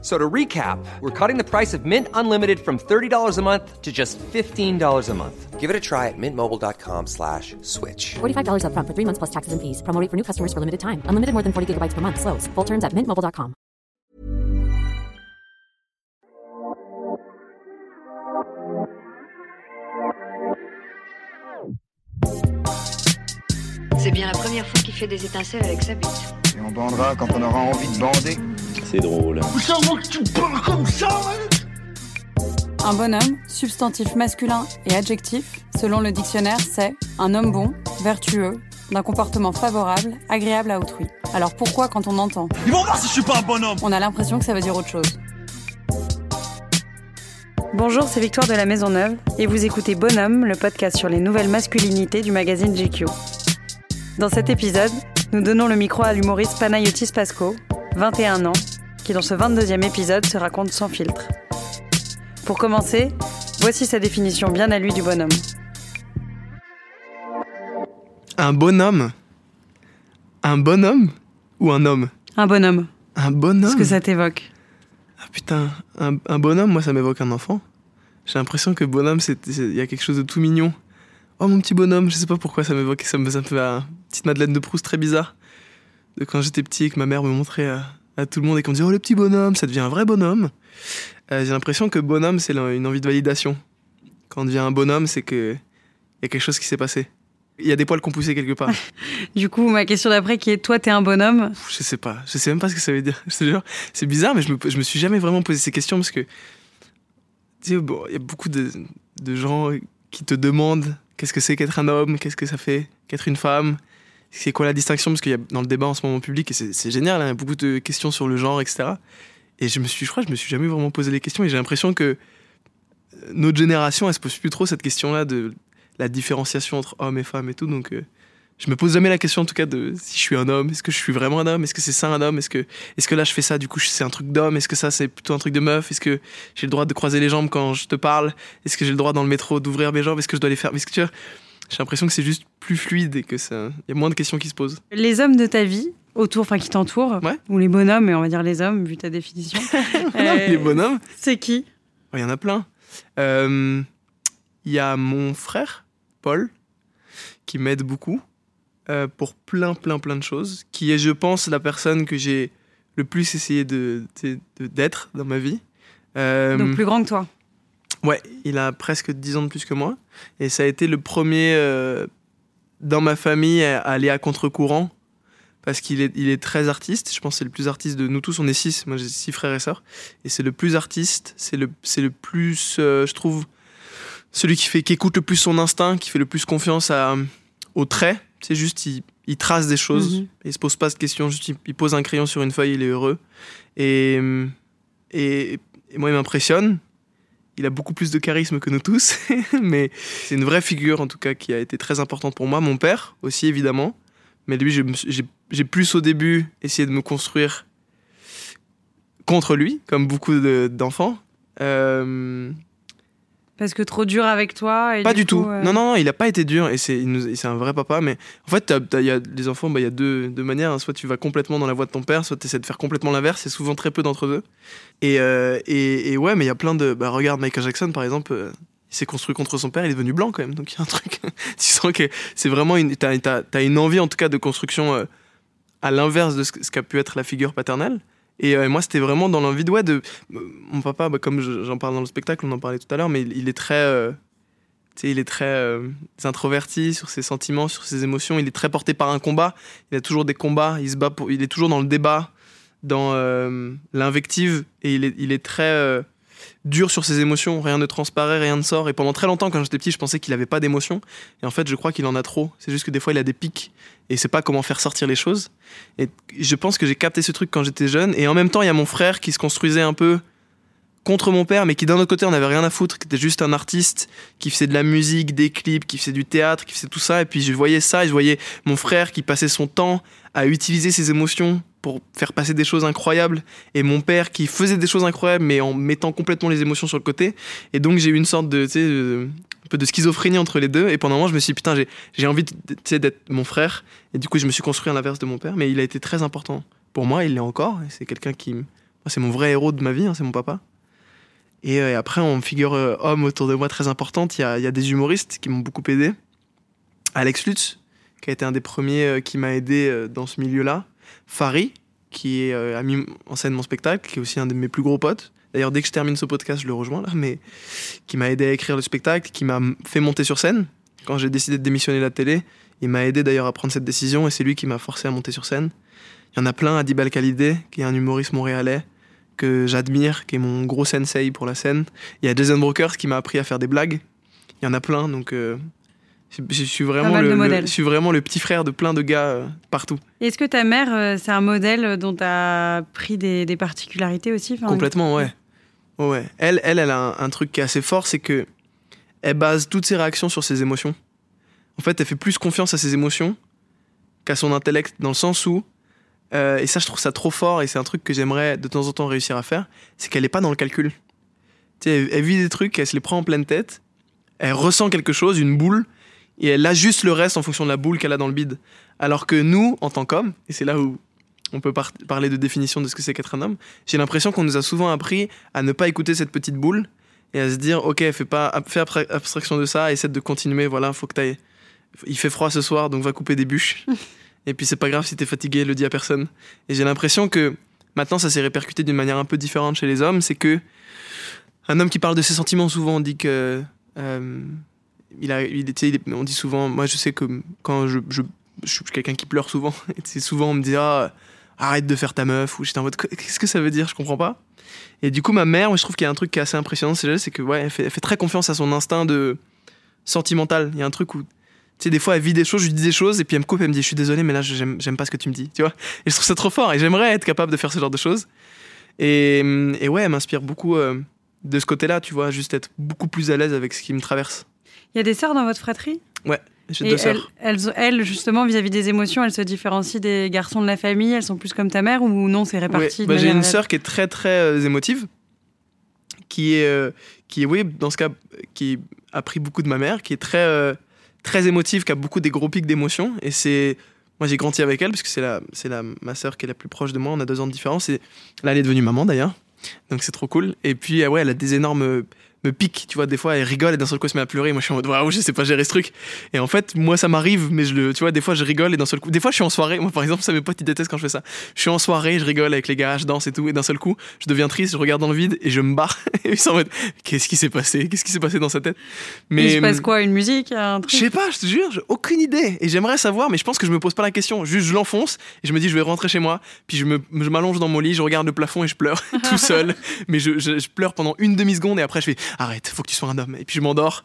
So to recap, we're cutting the price of Mint Unlimited from $30 a month to just $15 a month. Give it a try at mintmobile.com slash switch. $45 upfront for three months plus taxes and fees. Promo rate for new customers for limited time. Unlimited more than 40 gigabytes per month. Slows. Full terms at mintmobile.com. C'est bien la première fois qu'il fait des étincelles avec sa bite. Et on bandera quand on aura envie de bander. C'est drôle. Un bonhomme, substantif masculin et adjectif, selon le dictionnaire, c'est un homme bon, vertueux, d'un comportement favorable, agréable à autrui. Alors pourquoi quand on entend? Ils vont voir si je suis pas un bonhomme On a l'impression que ça veut dire autre chose. Bonjour, c'est Victoire de la Maison Neuve et vous écoutez Bonhomme, le podcast sur les nouvelles masculinités du magazine GQ. Dans cet épisode, nous donnons le micro à l'humoriste Panayotis Pasco, 21 ans, qui dans ce 22e épisode se raconte sans filtre. Pour commencer, voici sa définition bien à lui du bonhomme. Un bonhomme? Un bonhomme Ou un homme? Un bonhomme, Un bonhomme ce que ça t'évoque? Ah putain, un, un bonhomme, moi ça m'évoque un enfant. J'ai l'impression que bonhomme, il y a quelque chose de tout mignon. Oh mon petit bonhomme, je sais pas pourquoi ça m'évoque, ça me, fait une petite Madeleine de Proust très bizarre. De quand j'étais petit et que ma mère me montrait à, à tout le monde et qu'on disait oh le petit bonhomme, ça devient un vrai bonhomme. Euh, J'ai l'impression que bonhomme, c'est une envie de validation. Quand on devient un bonhomme, c'est que il y a quelque chose qui s'est passé. Il y a des poils qu'on poussé quelque part. Du coup, ma question d'après qui est toi, t'es un bonhomme? Je sais pas, je sais même pas ce que ça veut dire. C'est bizarre, mais je me, je me suis jamais vraiment posé ces questions parce que tu sais, bon, il y a beaucoup de, de gens qui te demandent qu'est-ce que c'est qu'être un homme, qu'est-ce que ça fait qu'être une femme, c'est quoi la distinction? Parce qu'il y a dans le débat en ce moment public et c'est génial, hein, il y a beaucoup de questions sur le genre, etc. Et je me suis, je crois, je me suis jamais vraiment posé les questions et j'ai l'impression que euh, notre génération, elle se pose plus trop cette question-là de la différenciation entre hommes et femmes et tout, donc. euh, je me pose jamais la question en tout cas de si je suis un homme, est-ce que je suis vraiment un homme, est-ce que c'est ça un homme, est-ce que, est que là je fais ça, du coup c'est un truc d'homme, est-ce que ça c'est plutôt un truc de meuf, est-ce que j'ai le droit de croiser les jambes quand je te parle, est-ce que j'ai le droit dans le métro d'ouvrir mes jambes, est-ce que je dois les faire, est-ce que j'ai l'impression que c'est juste plus fluide et que ça, il y a moins de questions qui se posent. Les hommes de ta vie, autour, enfin qui t'entourent, Ouais. ou les bonhommes, mais on va dire les hommes, vu ta définition. Non, Euh, les bonhommes, C'est qui? Oh, il y en a plein. Euh, Il y a mon frère, Paul, qui m'aide beaucoup euh, pour plein, plein, plein de choses, qui est, je pense, la personne que j'ai le plus essayé de d'être dans ma vie. Euh, Donc plus grand que toi. Ouais, il a presque 10 ans de plus que moi. Et ça a été le premier euh, dans ma famille à aller à contre-courant. Parce qu'il est, il est très artiste. Je pense que c'est le plus artiste de nous tous. On est six. Moi, j'ai six frères et sœurs. Et c'est le plus artiste. C'est le, c'est le plus, euh, je trouve, celui qui, fait, qui écoute le plus son instinct, qui fait le plus confiance à, au trait. C'est juste, il, il trace des choses. Mhm. Il se pose pas de questions. Juste, il, il pose un crayon sur une feuille, il est heureux. Et, et, et moi, il m'impressionne. Il a beaucoup plus de charisme que nous tous, mais c'est une vraie figure en tout cas qui a été très importante pour moi. Mon père aussi évidemment, mais lui j'ai plus au début essayé de me construire contre lui, comme beaucoup de- d'enfants. Euh, Parce que trop dur avec toi. Et pas du, coup, tout. euh, Non, non, non, il a pas été dur et c'est un vrai papa. Mais en fait, il y a, les enfants, bah, il y a deux, deux manières. hein. Soit tu vas complètement dans la voie de ton père, soit tu essaies de faire complètement l'inverse. C'est souvent très peu d'entre eux. Et, euh, et, et ouais, mais il y a plein de. Bah, regarde Michael Jackson par exemple. euh, il s'est construit contre son père, il est devenu blanc quand même. Donc il y a un truc. tu sens que c'est vraiment une. T'as t'as- t'as une envie en tout cas de construction à l'inverse de ce qu'a pu être la figure paternelle. Et euh, moi, c'était vraiment dans l'envie de. Ouais, de euh, mon papa, bah, comme je- j'en parle dans le spectacle, on en parlait tout à l'heure, mais il, est très. euh, il est très euh, introverti sur ses sentiments, sur ses émotions. Il est très porté par un combat. Il a toujours des combats. Il se bat. Il est toujours dans le débat, dans l'invective, et il est, il est très dur sur ses émotions. Rien ne transparaît, rien ne sort. Et pendant très longtemps, quand j'étais petit, je pensais qu'il avait pas d'émotions. Et en fait, je crois qu'il en a trop. C'est juste que des fois, il a des pics et sait pas comment faire sortir les choses. Et je pense que j'ai capté ce truc quand j'étais jeune. Et en même temps, il y a mon frère qui se construisait un peu contre mon père, mais qui d'un autre côté, on avait rien à foutre, qui était juste un artiste, qui faisait de la musique, des clips, qui faisait du théâtre, qui faisait tout ça. Et puis je voyais ça, et je voyais mon frère qui passait son temps à utiliser ses émotions pour faire passer des choses incroyables et mon père qui faisait des choses incroyables mais en mettant complètement les émotions sur le côté. Et donc j'ai eu une sorte de tu sais un peu de schizophrénie entre les deux. Et pendant un moment je me suis dit putain j'ai envie d'être mon frère. Et du coup je me suis construit à l'inverse de mon père. Mais il a été très important pour moi. Il l'est encore. C'est quelqu'un qui c'est mon vrai héros de ma vie hein, c'est mon papa. Et, euh, et après en figure euh, homme autour de moi très importante. Il y a, y a des humoristes qui m'ont beaucoup aidé. Alex Lutz qui a été un des premiers euh, qui m'a aidé euh, dans ce milieu-là. Fari, qui euh, a mis en scène mon spectacle, qui est aussi un de mes plus gros potes. D'ailleurs, dès que je termine ce podcast, je le rejoins là, mais qui m'a aidé à écrire le spectacle, qui m'a fait monter sur scène. Quand j'ai décidé de démissionner de la télé, il m'a aidé d'ailleurs à prendre cette décision et c'est lui qui m'a forcé à monter sur scène. Il y en a plein, Adib Al-Khalidé, qui est un humoriste montréalais que j'admire, qui est mon gros sensei pour la scène. Il y a Jason Brokers qui m'a appris à faire des blagues. Il y en a plein, donc euh, je, suis vraiment le, je suis vraiment le petit frère de plein de gars euh, partout. Est-ce que ta mère, euh, c'est un modèle dont tu as pris des, des particularités aussi Enfin, Complètement, ouais. Ouais, ouais. Elle, elle, elle a un, un truc qui est assez fort, c'est que elle base toutes ses réactions sur ses émotions. En fait, elle fait plus confiance à ses émotions qu'à son intellect, dans le sens où, euh, et ça, je trouve ça trop fort, et c'est un truc que j'aimerais de temps en temps réussir à faire, c'est qu'elle n'est pas dans le calcul. Tu sais, elle, elle vit des trucs, elle se les prend en pleine tête, elle ressent quelque chose, une boule, et elle ajuste le reste en fonction de la boule qu'elle a dans le bide. Alors que nous, en tant qu'hommes, et c'est là où on peut par- parler de définition de ce que c'est qu'être un homme, j'ai l'impression qu'on nous a souvent appris à ne pas écouter cette petite boule et à se dire ok fais pas fais abstra- abstraction de ça essaie de continuer voilà faut que t'ailles il fait froid ce soir donc va couper des bûches et puis c'est pas grave si t'es fatigué le dis à personne et j'ai l'impression que maintenant ça s'est répercuté d'une manière un peu différente chez les hommes c'est que un homme qui parle de ses sentiments souvent on dit que euh, on dit souvent moi je sais que quand je, je, je suis quelqu'un qui pleure souvent et souvent on me dit ah arrête de faire ta meuf ou j'étais en mode qu'est-ce que ça veut dire? Je comprends pas. Et du coup ma mère moi, je trouve qu'il y a un truc qui est assez impressionnant c'est que ouais elle fait, très confiance à son instinct de sentimental. Il y a un truc où tu sais des fois elle vit des choses je lui dis des choses et puis elle me coupe elle me dit je suis désolé mais là j'aime pas ce que tu me dis tu vois. Et je trouve ça trop fort et j'aimerais être capable de faire ce genre de choses. Et, ouais elle m'inspire beaucoup euh, de ce côté là tu vois juste être beaucoup plus à l'aise avec ce qui me traverse Il y a des sœurs dans votre fratrie? J'ai Et deux sœurs elles, elles, justement, vis-à-vis des émotions, elles se différencient des garçons de la famille Elles sont plus comme ta mère ou non, c'est réparti Ouais, bah, J'ai une sœur qui est très très euh, émotive, qui est, euh, qui est, oui, dans ce cas, qui a pris beaucoup de ma mère, qui est très, euh, très émotive, qui a beaucoup des gros pics d'émotions. Et c'est, moi j'ai grandi avec elle parce que c'est la, c'est la, ma sœur qui est la plus proche de moi. On a deux ans de différence. Et là, elle est devenue maman d'ailleurs, donc c'est trop cool. Et puis euh, ouais, elle a des énormes me pique, tu vois, des fois elle rigole et d'un seul coup elle se met à pleurer, moi je suis en mode waouh, je sais pas gérer ce truc. Et en fait, moi ça m'arrive, mais je le, tu vois, des fois je rigole et d'un seul coup, des fois je suis en soirée, moi par exemple, ça mes potes ils détestent quand je fais ça. Je suis en soirée, je rigole avec les gars, je danse et tout, et d'un seul coup, je deviens triste, je regarde dans le vide et je me barre. et ils sont en mode qu'est-ce qui s'est passé? Qu'est-ce qui s'est passé dans sa tête? Mais il se passe quoi? Une musique Un truc? je sais pas, je te jure, j'ai aucune idée. Et j'aimerais savoir, mais je pense que je me pose pas la question. Juste, je l'enfonce et je me dis, je vais rentrer chez moi. Puis je me, je m'allonge dans mon lit, je regarde le plafond et je pleure tout seul. Mais je, je- je pleure pendant une demi seconde et après je fais, arrête, faut que tu sois un homme. Et puis je m'endors.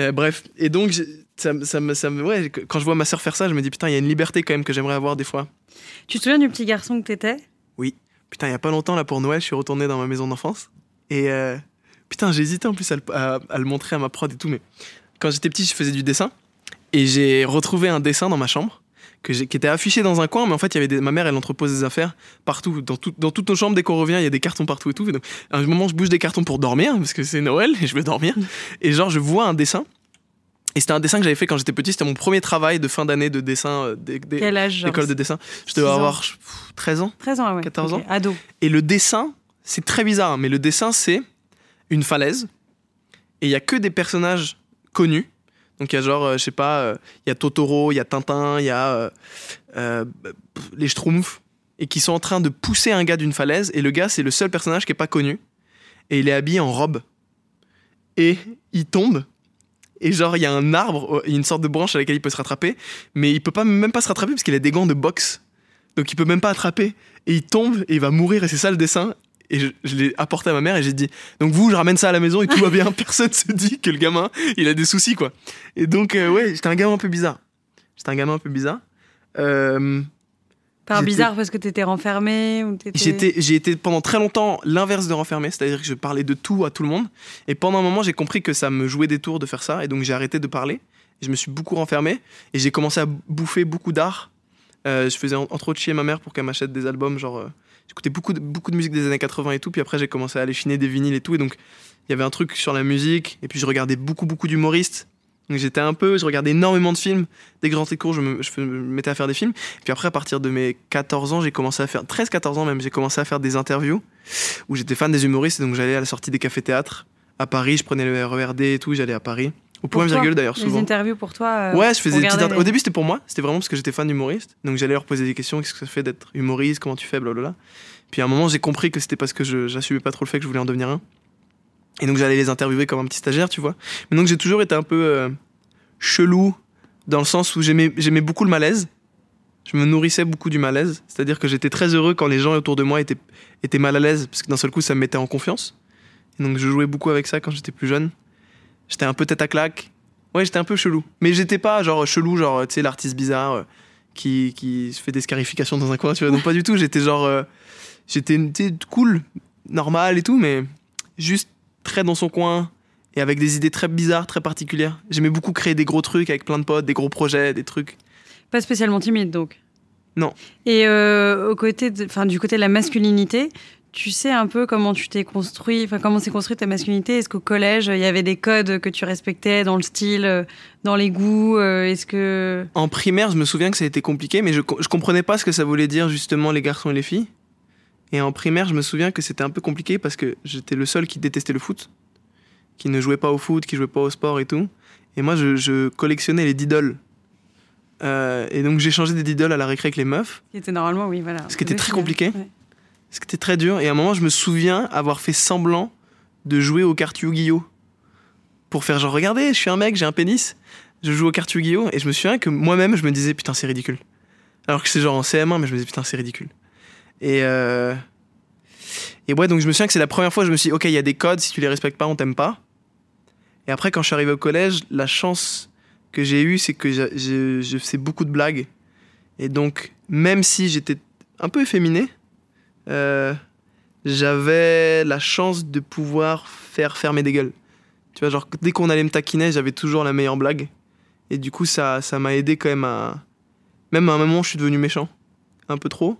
Euh, bref. Et donc, ça, ça, me, ça me, ouais, quand je vois ma soeur faire ça, je me dis, putain, il y a une liberté quand même que j'aimerais avoir des fois. Tu te souviens du petit garçon que t'étais? Putain, il y a pas longtemps, là, pour Noël, je suis retourné dans ma maison d'enfance. Et euh, putain, j'ai hésité en plus à le, à- à le montrer à ma prod et tout. Mais quand j'étais petit, je faisais du dessin. Et j'ai retrouvé un dessin dans ma chambre que qui était affiché dans un coin. Mais en fait, il y avait des, ma mère, elle entrepose des affaires partout. Dans, tout- dans toutes nos chambres, dès qu'on revient, il y a des cartons partout et tout. Et donc, à un moment, je bouge des cartons pour dormir parce que c'est Noël et je veux dormir. Et genre, je vois un dessin. Et c'était un dessin que j'avais fait quand j'étais petit. C'était mon premier travail de fin d'année de dessin, euh, d'école de dessin. Je devais avoir pff, 13 ans. 13 ans, ouais. 14 Ok, ans. Ado. Et le dessin, c'est très bizarre, hein, mais le dessin, c'est une falaise. Et il y a que des personnages connus. Donc il y a genre, euh, je sais pas, euh, il y a Totoro, il y a Tintin, il y a euh, les Schtroumpfs. Et qui sont en train de pousser un gars d'une falaise. Et le gars, c'est le seul personnage qui est pas connu. Et il est habillé en robe. Et il tombe. Et genre, il y a un arbre, a une sorte de branche à laquelle il peut se rattraper. Mais il peut pas, même pas se rattraper parce qu'il a des gants de boxe. Donc il peut même pas attraper. Et il tombe et il va mourir. Et c'est ça le dessin. Et je, je l'ai apporté à ma mère et j'ai dit donc vous je ramène ça à la maison et tout va bien personne se dit que le gamin il a des soucis quoi et donc euh, ouais j'étais un gamin un peu bizarre j'étais un gamin un peu bizarre Euh, Par bizarre parce que t'étais renfermé ou J'étais, j'ai été pendant très longtemps l'inverse de renfermé, c'est-à-dire que je parlais de tout à tout le monde. Et pendant un moment, j'ai compris que ça me jouait des tours de faire ça, et donc j'ai arrêté de parler. Je me suis beaucoup renfermé, et j'ai commencé à bouffer beaucoup d'art Euh, je faisais en- entre autres chier ma mère pour qu'elle m'achète des albums. Genre, euh, j'écoutais beaucoup de, beaucoup de musique des années 80 et tout. Puis après, j'ai commencé à aller chiner des vinyles et tout. Et donc, il y avait un truc sur la musique. Et puis, je regardais beaucoup, beaucoup d'humoristes. Donc, j'étais un peu, je regardais énormément de films. Dès que je rentrais de cours, je me, je me mettais à faire des films. Puis après, à partir de mes 14 ans, j'ai commencé à faire, 13-14 ans même, j'ai commencé à faire des interviews où j'étais fan des humoristes. Et donc, j'allais à la sortie des cafés-théâtres à Paris. Je prenais le RERD et tout. J'allais à Paris. Au toi, virgule d'ailleurs, souvent. interviews pour toi. euh, Ouais, je faisais des petites les- Au début, c'était pour moi. C'était vraiment parce que j'étais fan d'humoriste. Donc j'allais leur poser des questions. Qu'est-ce que ça fait d'être humoriste Comment tu fais Blablabla. Puis à un moment, j'ai compris que c'était parce que je j'assumais pas trop le fait que je voulais en devenir un. Et donc j'allais les interviewer comme un petit stagiaire, tu vois. Mais donc j'ai toujours été un peu euh, chelou dans le sens où j'aimais j'aimais beaucoup le malaise. Je me nourrissais beaucoup du malaise. C'est-à-dire que j'étais très heureux quand les gens autour de moi étaient, étaient mal à l'aise parce que d'un seul coup, ça me mettait en confiance. Et donc je jouais beaucoup avec ça quand j'étais plus jeune. J'étais un peu tête à claque. Ouais, j'étais un peu chelou. Mais j'étais pas genre chelou, genre, tu sais, l'artiste bizarre euh, qui, qui se fait des scarifications dans un coin, tu vois. Non, pas du tout. J'étais genre. euh, j'étais cool, normal et tout, mais juste très dans son coin et avec des idées très bizarres, très particulières. J'aimais beaucoup créer des gros trucs avec plein de potes, des gros projets, des trucs. Pas spécialement timide donc. Non. Et euh, au côté de- du côté de la masculinité, tu sais un peu comment tu t'es construit, enfin comment s'est construite ta masculinité? Est-ce qu'au collège il y avait des codes que tu respectais dans le style, euh, dans les goûts euh, Est-ce que En primaire, je me souviens que ça a été compliqué, mais je, je comprenais pas ce que ça voulait dire justement les garçons et les filles. Et en primaire, je me souviens que c'était un peu compliqué parce que j'étais le seul qui détestait le foot, qui ne jouait pas au foot, qui jouait pas au sport et tout. Et moi, je, je collectionnais les didoles. Euh, et donc, j'ai changé des didoles à la récré avec les meufs, qui était normalement oui voilà. Ce qui était très compliqué. ouais. Ce qui était très dur. Et à un moment, je me souviens avoir fait semblant de jouer aux cartes Yu-Gi-Oh! Pour faire genre, regardez, je suis un mec, j'ai un pénis, je joue aux cartes Yu-Gi-Oh! Et je me souviens que moi-même, je me disais, putain, c'est ridicule. Alors que c'est genre en CM1, mais je me disais, putain, c'est ridicule. Et, euh... et ouais, donc je me souviens que c'est la première fois je me suis dit, ok, il y a des codes, si tu les respectes pas, on t'aime pas. Et après, quand je suis arrivé au collège, la chance que j'ai eue, c'est que je faisais beaucoup de blagues. Et donc, même si j'étais un peu efféminé, euh, j'avais la chance de pouvoir faire fermer des gueules. Tu vois, genre, dès qu'on allait me taquiner, j'avais toujours la meilleure blague. Et du coup, ça ça m'a aidé quand même à. Même à un moment, je suis devenu méchant. Un peu trop.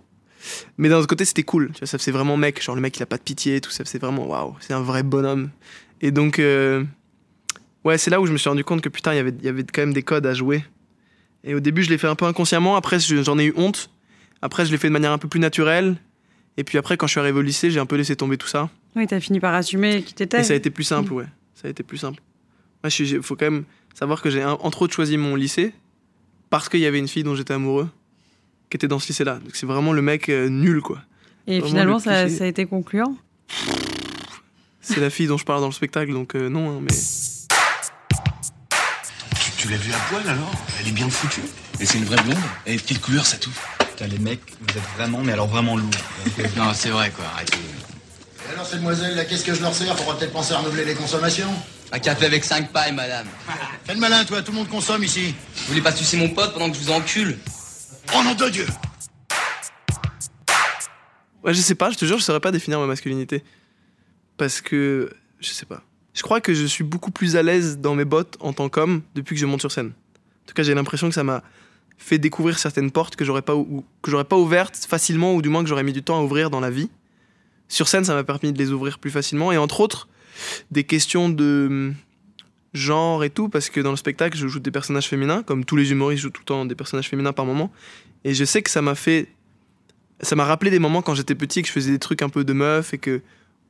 Mais d'un autre côté, c'était cool. Tu vois, ça faisait vraiment mec. Genre, le mec, il a pas de pitié et tout. Ça faisait vraiment waouh, c'est un vrai bonhomme. Et donc, euh, ouais, c'est là où je me suis rendu compte que putain, il y avait- il y avait quand même des codes à jouer. Et au début, je l'ai fait un peu inconsciemment. Après, je- j'en ai eu honte. Après, je l'ai fait de manière un peu plus naturelle. Et puis après, quand je suis arrivé au lycée, j'ai un peu laissé tomber tout ça. Oui, t'as fini par assumer qui t'étais. Et ça a été plus simple, ouais. Ça a été plus simple. Moi, il faut quand même savoir que j'ai entre autres choisi mon lycée parce qu'il y avait une fille dont j'étais amoureux qui était dans ce lycée-là. Donc c'est vraiment le mec euh, nul, quoi. Et Vraiment finalement le ça, a été concluant? C'est la fille dont je parle dans le spectacle, donc euh, non, hein, mais. Tu, tu l'as vue à poil alors? Elle est bien foutue. Et c'est une vraie blonde Et de quelle couleur ça tout Putain, les mecs, vous êtes vraiment, mais alors vraiment lourds. Non, c'est vrai quoi, arrêtez. Alors, ces demoiselles, là, qu'est-ce que je leur sers Faudra peut-être penser à renouveler les consommations. Un café avec 5 pailles, madame. Fais le malin, toi, tout le monde consomme ici. Vous voulez pas sucer mon pote pendant que je vous encule Oh nom de Dieu Ouais, je sais pas, je te jure, je saurais pas définir ma masculinité. Parce que. Je sais pas. Je crois que je suis beaucoup plus à l'aise dans mes bottes en tant qu'homme depuis que je monte sur scène. En tout cas, j'ai l'impression que ça m'a fait découvrir certaines portes que j'aurais pas, que j'aurais pas ouvertes facilement, ou du moins que j'aurais mis du temps à ouvrir dans la vie. Sur scène, ça m'a permis de les ouvrir plus facilement. Et entre autres, des questions de hum, genre et tout, parce que dans le spectacle, je joue des personnages féminins, comme tous les humoristes jouent tout le temps des personnages féminins par moment. Et je sais que ça m'a fait ça m'a rappelé des moments quand j'étais petit que je faisais des trucs un peu de meuf et que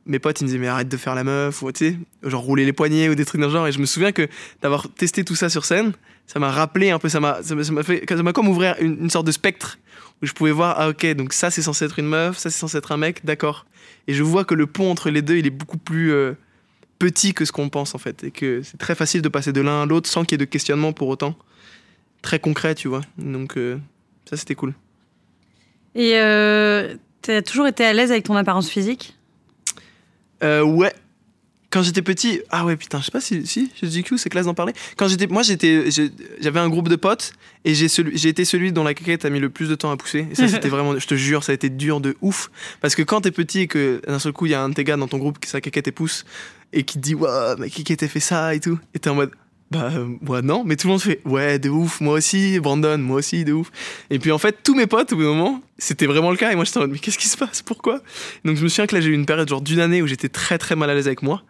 mes potes ils me disaient mais arrête de faire la meuf ou tu sais genre rouler les poignets ou des trucs dans le genre et je me souviens que d'avoir testé tout ça sur scène ça m'a rappelé un peu ça m'a ça m'a fait ça m'a comme une, une sorte de spectre où je pouvais voir ah ok donc ça c'est censé être une meuf ça c'est censé être un mec d'accord. Et je vois que le pont entre les deux il est beaucoup plus euh, petit que ce qu'on pense en fait et que c'est très facile de passer de l'un à l'autre sans qu'il y ait de questionnement pour autant. Très concret tu vois. Donc euh, ça c'était cool. Et euh, t'as toujours été à l'aise avec ton apparence physique? Euh, ouais. Quand j'étais petit, ah ouais putain, je sais pas si, si chez GQ c'est classe d'en parler. Quand j'étais, moi j'étais, j'ai- j'avais un groupe de potes et j'ai celui, j'ai été celui dont la caquette a mis le plus de temps à pousser. Et ça c'était vraiment, je te jure, ça a été dur de ouf. Parce que quand t'es petit et que d'un seul coup il y a un de tes gars dans ton groupe qui sa caquette et pousse et qui te dit mais qui qui t'a fait ça et tout, et t'es en mode bah euh, moi non, mais tout le monde fait ouais de ouf, moi aussi, Brandon, moi aussi de ouf. Et puis en fait tous mes potes au bout d'un moment c'était vraiment le cas et moi j'étais en mode mais qu'est-ce qui se passe, pourquoi? Donc je me souviens que là j'ai eu une période genre d'une année où j'étais très très mal à l'aise avec moi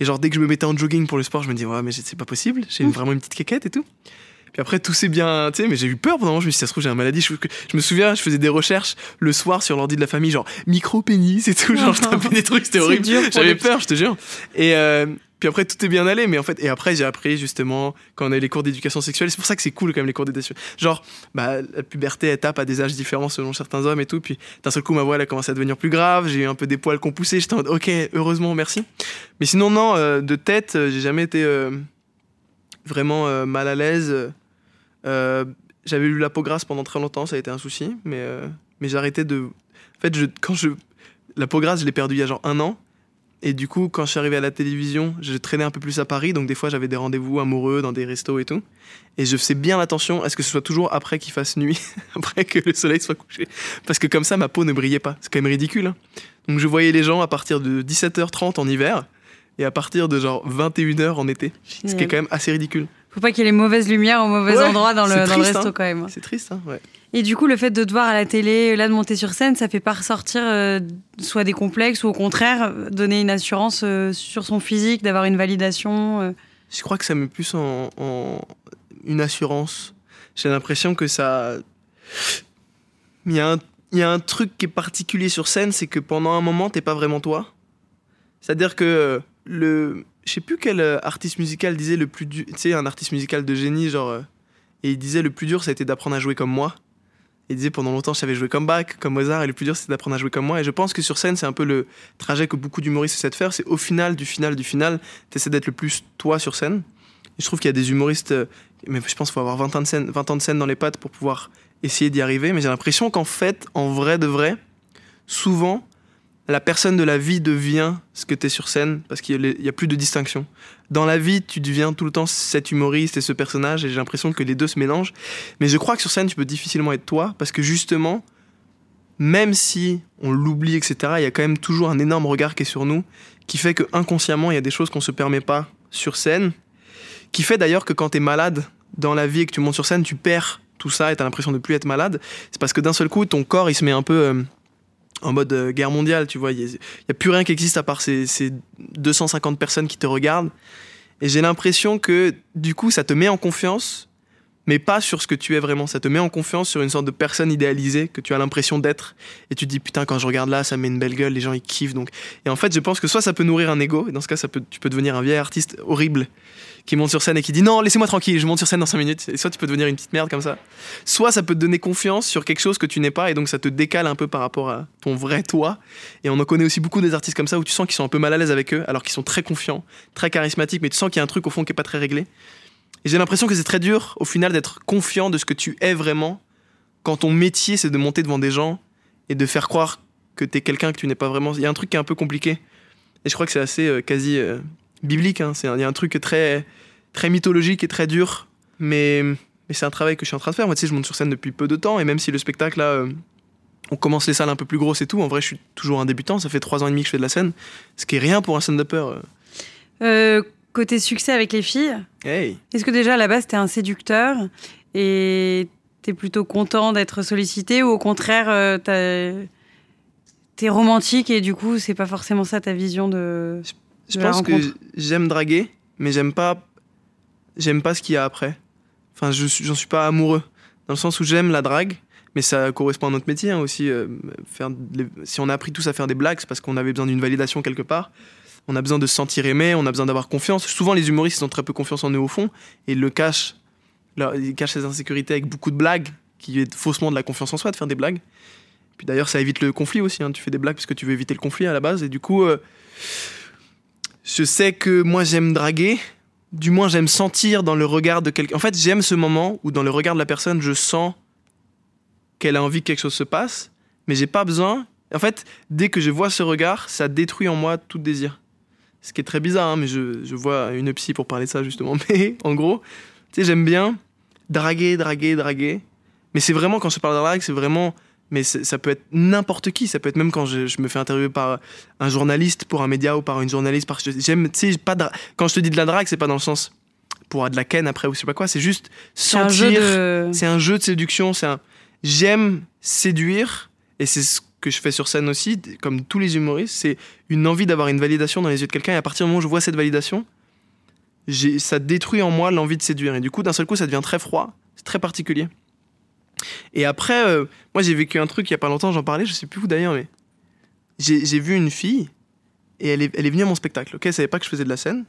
et genre dès que je me mettais en jogging pour le sport je me dis ouais mais c'est pas possible, j'ai vraiment une petite caquette et tout. Puis après tout s'est bien, tu sais, mais j'ai eu peur pendant un moment, je me suis dit ça se trouve j'ai une maladie. Je, je me souviens, je faisais des recherches le soir sur l'ordi de la famille genre micro pénis et tout, genre je tapais des trucs, c'était horrible. J'avais peur, je te jure. Et euh, puis après, tout est bien allé, mais en fait, et après, j'ai appris justement quand on a eu les cours d'éducation sexuelle. C'est pour ça que c'est cool quand même les cours d'éducation. Genre, bah, la puberté, elle tape à des âges différents selon certains hommes et tout. Puis d'un seul coup, ma voix, elle a commencé à devenir plus grave. J'ai eu un peu des poils qu'on poussait. J'étais en mode, ok, heureusement, merci. Mais sinon, non, euh, de tête, euh, j'ai jamais été euh, vraiment mal à l'aise. J'avais lu la peau grasse pendant très longtemps, ça a été un souci, mais, mais j'ai arrêté de. En fait, je, quand je. La peau grasse, je l'ai perdue il y a genre un an. Et du coup, quand je suis arrivé à la télévision, je traînais un peu plus à Paris, donc des fois j'avais des rendez-vous amoureux dans des restos et tout. Et je faisais bien attention à ce que ce soit toujours après qu'il fasse nuit, après que le soleil soit couché. Parce que comme ça, ma peau ne brillait pas. C'est quand même ridicule. Hein. Donc je voyais les gens à partir de 17h30 en hiver et à partir de genre 21h en été. Ce qui est quand même assez ridicule. Faut pas qu'il y ait les mauvaises lumières au mauvais endroit dans le, dans le resto hein. quand même. C'est triste, hein, ouais. Et du coup, le fait de te voir à la télé, là, de monter sur scène, ça fait pas ressortir euh, soit des complexes ou au contraire donner une assurance euh, sur son physique, d'avoir une validation euh. Je crois que ça met plus en, une assurance. J'ai l'impression que ça. Il y, a un, il y, a un, truc qui est particulier sur scène, c'est que pendant un moment, t'es pas vraiment toi. C'est-à-dire que le. Je sais plus quel artiste musical disait le plus dur. Tu sais, un artiste musical de génie, genre. Et il disait le plus dur, ça a été d'apprendre à jouer comme moi. Il disait pendant longtemps, je savais jouer comme Bach, comme Mozart, et le plus dur, c'était d'apprendre à jouer comme moi. Et je pense que sur scène, c'est un peu le trajet que beaucoup d'humoristes essaient de faire. C'est au final, du final, du final, tu essaies d'être le plus toi sur scène. Je trouve qu'il y a des humoristes, euh, mais je pense qu'il faut avoir 20 ans, de scène, 20 ans de scène dans les pattes pour pouvoir essayer d'y arriver. Mais j'ai l'impression qu'en fait, en vrai de vrai, souvent, la personne de la vie devient ce que tu es sur scène, parce qu'il n'y a, plus de distinction. Dans la vie, tu deviens tout le temps cet humoriste et ce personnage, et j'ai l'impression que les deux se mélangent. Mais je crois que sur scène, tu peux difficilement être toi, parce que justement, même si on l'oublie, etc., il y a quand même toujours un énorme regard qui est sur nous, qui fait que inconsciemment, il y a des choses qu'on se permet pas sur scène, qui fait d'ailleurs que quand tu es malade dans la vie et que tu montes sur scène, tu perds tout ça et tu as l'impression de plus être malade. C'est parce que d'un seul coup, ton corps, il se met un peu... Euh, en mode euh, guerre mondiale, tu vois. Il n'y a, plus rien qui existe à part ces, 250 personnes qui te regardent. Et j'ai l'impression que du coup, ça te met en confiance, mais pas sur ce que tu es vraiment. Ça te met en confiance sur une sorte de personne idéalisée que tu as l'impression d'être. Et tu te dis, putain, quand je regarde là, ça met une belle gueule, les gens ils kiffent. Donc. Et en fait, je pense que soit ça peut nourrir un ego, et dans ce cas, tu peux devenir un vieil artiste horrible qui monte sur scène et qui dit non, laissez-moi tranquille, je monte sur scène dans 5 minutes. Et soit tu peux devenir une petite merde comme ça. Soit ça peut te donner confiance sur quelque chose que tu n'es pas et donc ça te décale un peu par rapport à ton vrai toi. Et on en connaît aussi beaucoup des artistes comme ça où tu sens qu'ils sont un peu mal à l'aise avec eux alors qu'ils sont très confiants, très charismatiques, mais tu sens qu'il y a un truc au fond qui est pas très réglé. Et j'ai l'impression que c'est très dur au final d'être confiant de ce que tu es vraiment quand ton métier c'est de monter devant des gens et de faire croire que tu es quelqu'un que tu n'es pas vraiment. Il y a un truc qui est un peu compliqué. Et je crois que c'est assez euh, quasi euh, biblique. Hein. Il y a un truc très, très mythologique et très dur. Mais, mais c'est un travail que je suis en train de faire. Moi, tu sais, je monte sur scène depuis peu de temps. Et même si le spectacle, là, euh, on commence les salles un peu plus grosses et tout, en vrai, je suis toujours un débutant. Ça fait trois ans et demi que je fais de la scène. Ce qui est rien pour un stand-upper. Euh. Euh, côté succès avec les filles, hey. est-ce que déjà à la base, t'es un séducteur et t'es plutôt content d'être sollicité ou au contraire, t'es romantique et du coup, c'est pas forcément ça ta vision de. Je pense que j'aime draguer, mais j'aime pas, j'aime pas ce qu'il y a après. Enfin, je j'en suis pas amoureux. Dans le sens où j'aime la drague, mais ça correspond à notre métier hein, aussi. Euh, faire si on a appris tous à faire des blagues, c'est parce qu'on avait besoin d'une validation quelque part. On a besoin de se sentir aimé, on a besoin d'avoir confiance. Souvent, les humoristes ils ont très peu confiance en eux au fond et ils le cachent. ils cachent ces insécurités avec beaucoup de blagues, qui est faussement de la confiance en soi de faire des blagues. Puis d'ailleurs, ça évite le conflit aussi. Hein. Tu fais des blagues parce que tu veux éviter le conflit à la base. Et du coup, euh, je sais que moi j'aime draguer, du moins j'aime sentir dans le regard de quelqu'un. En fait, j'aime ce moment où dans le regard de la personne, je sens qu'elle a envie que quelque chose se passe, mais j'ai pas besoin. En fait, dès que je vois ce regard, ça détruit en moi tout désir. Ce qui est très bizarre, hein, mais je, je, vois une psy pour parler de ça justement. Mais en gros, tu sais, j'aime bien draguer, draguer, draguer. Mais c'est vraiment, quand je parle de drague, c'est vraiment mais ça peut être n'importe qui. Ça peut être même quand je, me fais interviewer par un journaliste pour un média ou par une journaliste. Parce que j'aime, tu sais, pas quand je te dis de la drague, c'est pas dans le sens pourra de la ken après ou je sais pas quoi. C'est juste C'est un jeu sentir. de. C'est un jeu de séduction. C'est un. J'aime séduire et c'est ce que je fais sur scène aussi, comme tous les humoristes. C'est une envie d'avoir une validation dans les yeux de quelqu'un et à partir du moment où je vois cette validation, ça détruit en moi l'envie de séduire et du coup d'un seul coup ça devient très froid. C'est très particulier. Et après, euh, moi j'ai vécu un truc il y a pas longtemps, j'en parlais, je sais plus où d'ailleurs, mais j'ai vu une fille et elle est, elle est venue à mon spectacle. Ok, elle savait pas que je faisais de la scène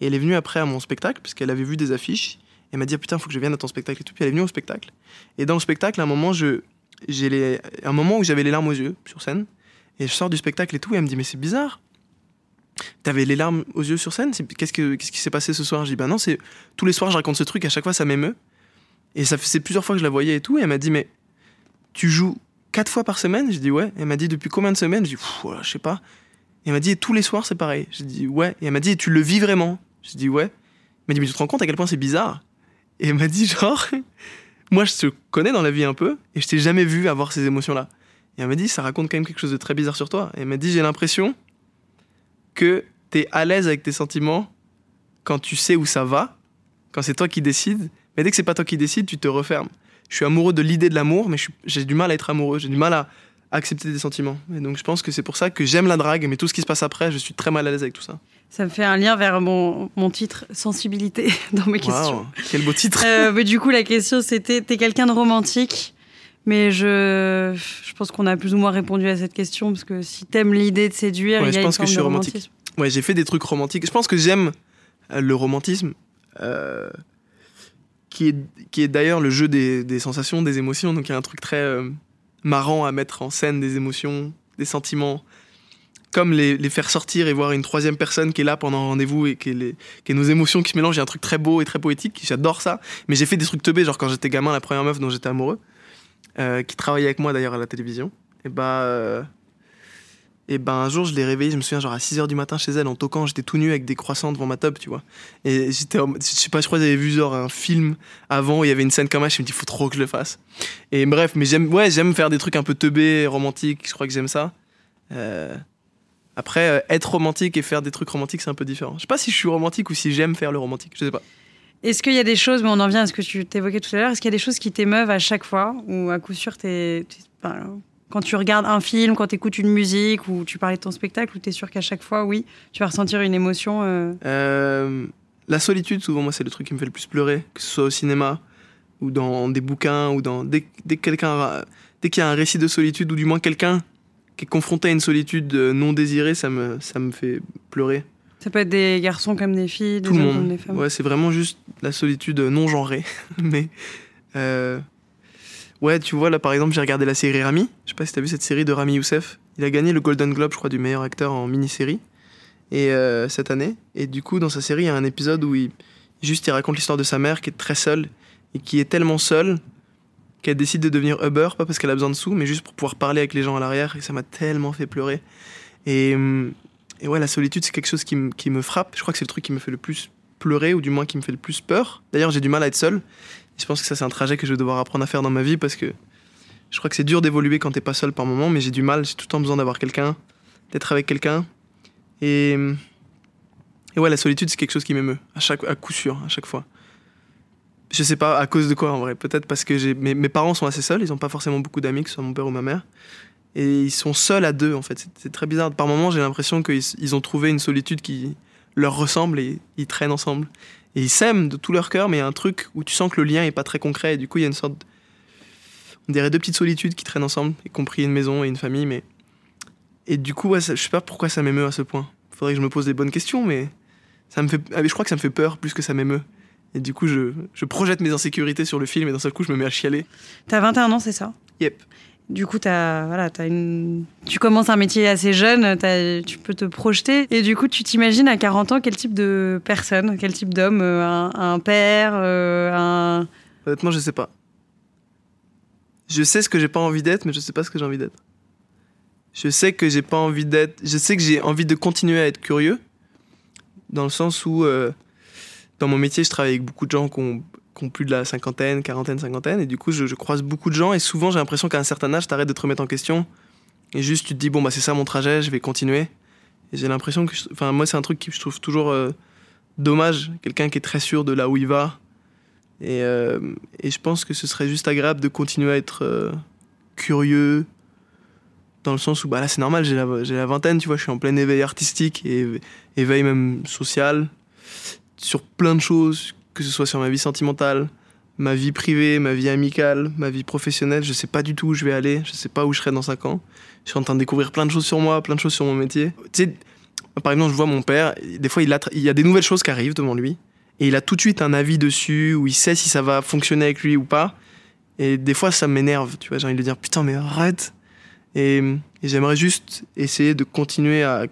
et elle est venue après à mon spectacle parce qu'elle avait vu des affiches. Elle m'a dit putain, faut que je vienne à ton spectacle et tout. Puis elle est venue au spectacle. Et dans le spectacle, à un moment, je j'ai les un moment où j'avais les larmes aux yeux sur scène et je sors du spectacle et tout. Et elle me dit mais c'est bizarre. T'avais les larmes aux yeux sur scène? Qu'est-ce que qu'est-ce qui s'est passé ce soir? Je dis bah non, c'est tous les soirs je raconte ce truc. À chaque fois ça m'émeut. Et ça fait c'est plusieurs fois que je la voyais et tout. Et elle m'a dit mais tu joues quatre fois par semaine? Je dis ouais. Elle m'a dit depuis combien de semaines? Dis Pff, voilà, je sais pas. Et elle m'a dit et tous les soirs c'est pareil. Je dis ouais. Et elle m'a dit et tu le vis vraiment? Je dis ouais. Elle m'a dit mais tu te rends compte à quel point c'est bizarre? Et elle m'a dit genre moi je te connais dans la vie un peu et je t'ai jamais vu avoir ces émotions là. Et elle m'a dit ça raconte quand même quelque chose de très bizarre sur toi. Et elle m'a dit j'ai l'impression que t'es à l'aise avec tes sentiments quand tu sais où ça va, quand c'est toi qui décides. Mais dès que c'est pas toi qui décides, tu te refermes. Je suis amoureux de l'idée de l'amour, mais je j'ai du mal à être amoureux. J'ai du mal à accepter des sentiments. Et donc je pense que c'est pour ça que j'aime la drague, mais tout ce qui se passe après, je suis très mal à l'aise avec tout ça. Ça me fait un lien vers mon, mon titre sensibilité dans mes questions. Waouh, quel beau titre. Euh, mais du coup, la question c'était t'es quelqu'un de romantique mais je, je pense qu'on a plus ou moins répondu à cette question parce que si t'aimes l'idée de séduire, Ouais, il y je a pense une que je suis romantique. Ouais, j'ai fait des trucs romantiques. Je pense que j'aime euh, le romantisme, euh, qui est, d'ailleurs le jeu des, sensations, des émotions. Donc il y a un truc très euh, marrant à mettre en scène des émotions, des sentiments, comme les, faire sortir et voir une troisième personne qui est là pendant un rendez-vous et qui est, les, qui est nos émotions qui se mélangent. Il y a un truc très beau et très poétique. J'adore ça. Mais j'ai fait des trucs teubés, genre quand j'étais gamin, la première meuf dont j'étais amoureux, euh, qui travaillait avec moi d'ailleurs à la télévision. Et bah. euh, et ben un jour, je l'ai réveillée, je me souviens, genre à 6h du matin chez elle, en toquant, j'étais tout nu avec des croissants devant ma table, tu vois. Et j'étais, je sais pas, je crois que j'avais vu genre un film avant, où il y avait une scène comme ça, je me dis, faut trop que je le fasse. Et bref, mais j'aime, ouais, j'aime faire des trucs un peu teubés, romantiques, je crois que j'aime ça. Euh, Après, euh, être romantique et faire des trucs romantiques, c'est un peu différent. Je sais pas si je suis romantique ou si j'aime faire le romantique, je sais pas. Est-ce qu'il y a des choses, mais on en vient à ce que tu t'évoquais tout à l'heure, est-ce qu'il y a des choses qui t'émeuvent à chaque fois ou à coup sûr t'es, t'es- quand tu regardes un film, quand tu écoutes une musique ou tu parlais de ton spectacle, ou tu es sûr qu'à chaque fois, oui, tu vas ressentir une émotion euh, Euh, la solitude, souvent, moi, c'est le truc qui me fait le plus pleurer, que ce soit au cinéma ou dans des bouquins ou dans dès, dès que quelqu'un, dès qu'il y a un récit de solitude ou du moins quelqu'un qui est confronté à une solitude euh, non désirée, ça me, ça me fait pleurer. Ça peut être des garçons comme des filles, des Tout le hommes comme monde. des femmes. Ouais, c'est vraiment juste la solitude non genrée. Mais euh, ouais, tu vois là, par exemple, j'ai regardé la série Rami. Je sais pas si t'as vu cette série de Rami Youssef. Il a gagné le Golden Globe, je crois, du meilleur acteur en mini-série et euh, cette année. Et du coup, dans sa série, il y a un épisode où il juste il raconte l'histoire de sa mère qui est très seule et qui est tellement seule qu'elle décide de devenir Uber, pas parce qu'elle a besoin de sous, mais juste pour pouvoir parler avec les gens à l'arrière. Et ça m'a tellement fait pleurer. Et, et ouais, la solitude, c'est quelque chose qui, qui me frappe. Je crois que c'est le truc qui me fait le plus pleurer, ou du moins qui me fait le plus peur. D'ailleurs, j'ai du mal à être seul. Je pense que ça, c'est un trajet que je vais devoir apprendre à faire dans ma vie parce que je crois que c'est dur d'évoluer quand t'es pas seul par moment, mais j'ai du mal. J'ai tout le temps besoin d'avoir quelqu'un, d'être avec quelqu'un. Et, ouais, la solitude, c'est quelque chose qui m'émeut, à, chaque, à coup sûr, à chaque fois. Je sais pas à cause de quoi en vrai. Peut-être parce que mes, mes parents sont assez seuls, ils ont pas forcément beaucoup d'amis, que ce soit mon père ou ma mère. Et ils sont seuls à deux en fait. C'est- très bizarre. Par moments, j'ai l'impression qu'ils ils ont trouvé une solitude qui leur ressemble et ils traînent ensemble. Et ils s'aiment de tout leur cœur, mais il y a un truc où tu sens que le lien est pas très concret. Et du coup, il y a une sorte. de- On dirait deux petites solitudes qui traînent ensemble, y compris une maison et une famille. Mais et du coup, ouais, ça- je sais pas pourquoi ça m'émeut à ce point. Faudrait que je me pose des bonnes questions, mais ça me fait. ah, je crois que ça me fait peur plus que ça m'émeut. Et du coup, je, je projette mes insécurités sur le film et d'un seul coup, je me mets à chialer. T'as 21 ans, c'est ça? Yep. Du coup, as, voilà, as une... tu commences un métier assez jeune, tu peux te projeter. Et du coup, tu t'imagines à 40 ans quel type de personne, quel type d'homme euh, un, un père, euh, un... Honnêtement, je sais pas. Je sais ce que j'ai pas envie d'être, mais je sais pas ce que j'ai envie d'être. Je sais que j'ai pas envie d'être. Je sais que j'ai envie de continuer à être curieux, dans le sens où, euh, dans mon métier, je travaille avec beaucoup de gens qui ont, qui ont plus de la cinquantaine, quarantaine, cinquantaine, et du coup, je, croise beaucoup de gens, et souvent, j'ai l'impression qu'à un certain âge, t'arrêtes de te remettre en question, et juste, tu te dis, bon, bah, c'est ça mon trajet, je vais continuer. Et j'ai l'impression que. Enfin, moi, c'est un truc que je trouve toujours. euh, dommage, quelqu'un qui est très sûr de là où il va. Et, euh, et je pense que ce serait juste agréable de continuer à être euh, curieux, dans le sens où bah là c'est normal, j'ai la, la vingtaine, tu vois, je suis en plein éveil artistique et éveil même social, sur plein de choses, que ce soit sur ma vie sentimentale, ma vie privée, ma vie amicale, ma vie professionnelle, je sais pas du tout où je vais aller, je sais pas où je serai dans 5 ans. Je suis en train de découvrir plein de choses sur moi, plein de choses sur mon métier. Tu sais, par exemple, je vois mon père, des fois il, a, il y a des nouvelles choses qui arrivent devant lui, et il a tout de suite un avis dessus, où il sait si ça va fonctionner avec lui ou pas. Et des fois ça m'énerve, tu vois, j'ai envie de dire putain mais arrête, et, j'aimerais juste essayer de continuer à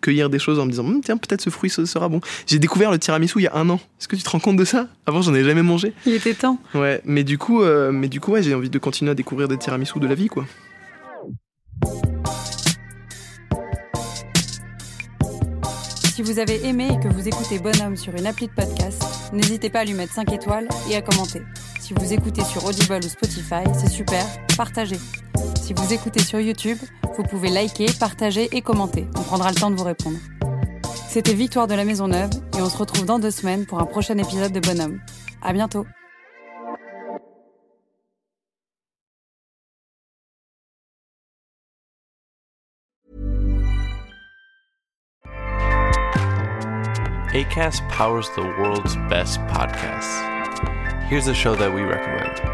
cueillir des choses en me disant hm, tiens peut-être ce fruit sera bon. J'ai découvert le tiramisu il y a un an. Est-ce que tu te rends compte de ça? Avant j'en ai jamais mangé. Il était temps. Ouais, mais du coup, euh, mais du coup ouais, j'ai envie de continuer à découvrir des tiramisu de la vie quoi. Si vous avez aimé et que vous écoutez Bonhomme sur une appli de podcast, n'hésitez pas à lui mettre 5 étoiles et à commenter. Si vous écoutez sur Audible ou Spotify, c'est super, partagez. Si vous écoutez sur YouTube, vous pouvez liker, partager et commenter. On prendra le temps de vous répondre. C'était Victoire de la Maison Neuve et on se retrouve dans deux semaines pour un prochain épisode de Bonhomme. À bientôt. ACAST powers the world's best podcasts. Here's a show that we recommend.